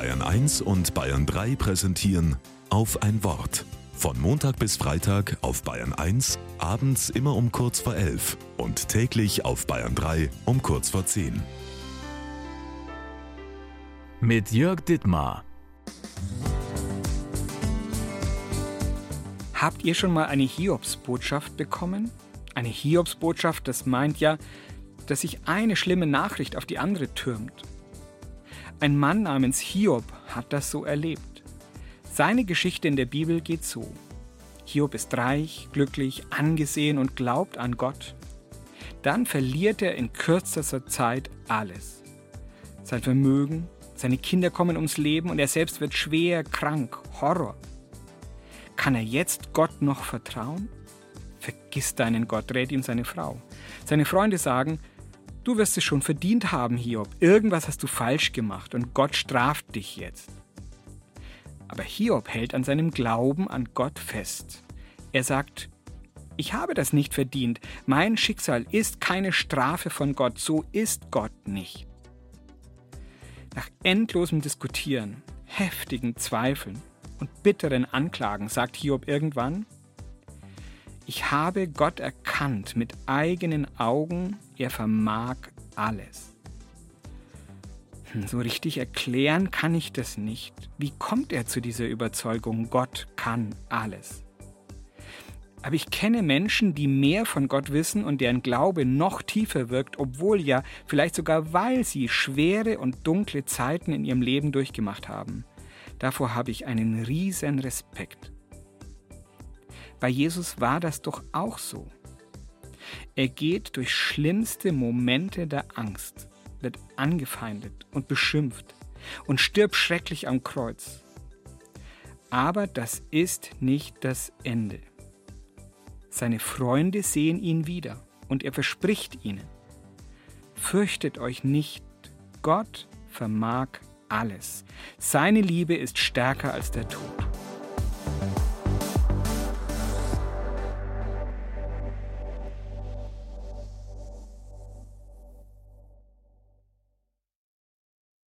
Bayern 1 und Bayern 3 präsentieren auf ein Wort. Von Montag bis Freitag auf Bayern 1, abends immer um kurz vor 11 und täglich auf Bayern 3 um kurz vor 10. Mit Jörg Dittmar. Habt ihr schon mal eine Hiobsbotschaft bekommen? Eine Hiobsbotschaft, das meint ja, dass sich eine schlimme Nachricht auf die andere türmt. Ein Mann namens Hiob hat das so erlebt. Seine Geschichte in der Bibel geht so. Hiob ist reich, glücklich, angesehen und glaubt an Gott. Dann verliert er in kürzester Zeit alles. Sein Vermögen, seine Kinder kommen ums Leben und er selbst wird schwer krank, Horror. Kann er jetzt Gott noch vertrauen? Vergiss deinen Gott, rät ihm seine Frau. Seine Freunde sagen, du wirst es schon verdient haben, Hiob. Irgendwas hast du falsch gemacht und Gott straft dich jetzt. Aber Hiob hält an seinem Glauben an Gott fest. Er sagt, ich habe das nicht verdient. Mein Schicksal ist keine Strafe von Gott. So ist Gott nicht. Nach endlosem Diskutieren, heftigen Zweifeln und bitteren Anklagen sagt Hiob irgendwann, ich habe Gott erkannt mit eigenen Augen, er vermag alles. Hm, so richtig erklären kann ich das nicht. Wie kommt er zu dieser Überzeugung, Gott kann alles? Aber ich kenne Menschen, die mehr von Gott wissen und deren Glaube noch tiefer wirkt, obwohl ja, vielleicht sogar weil sie schwere und dunkle Zeiten in ihrem Leben durchgemacht haben. Davor habe ich einen riesen Respekt. Bei Jesus war das doch auch so. Er geht durch schlimmste Momente der Angst, wird angefeindet und beschimpft und stirbt schrecklich am Kreuz. Aber das ist nicht das Ende. Seine Freunde sehen ihn wieder und er verspricht ihnen, fürchtet euch nicht, Gott vermag alles. Seine Liebe ist stärker als der Tod.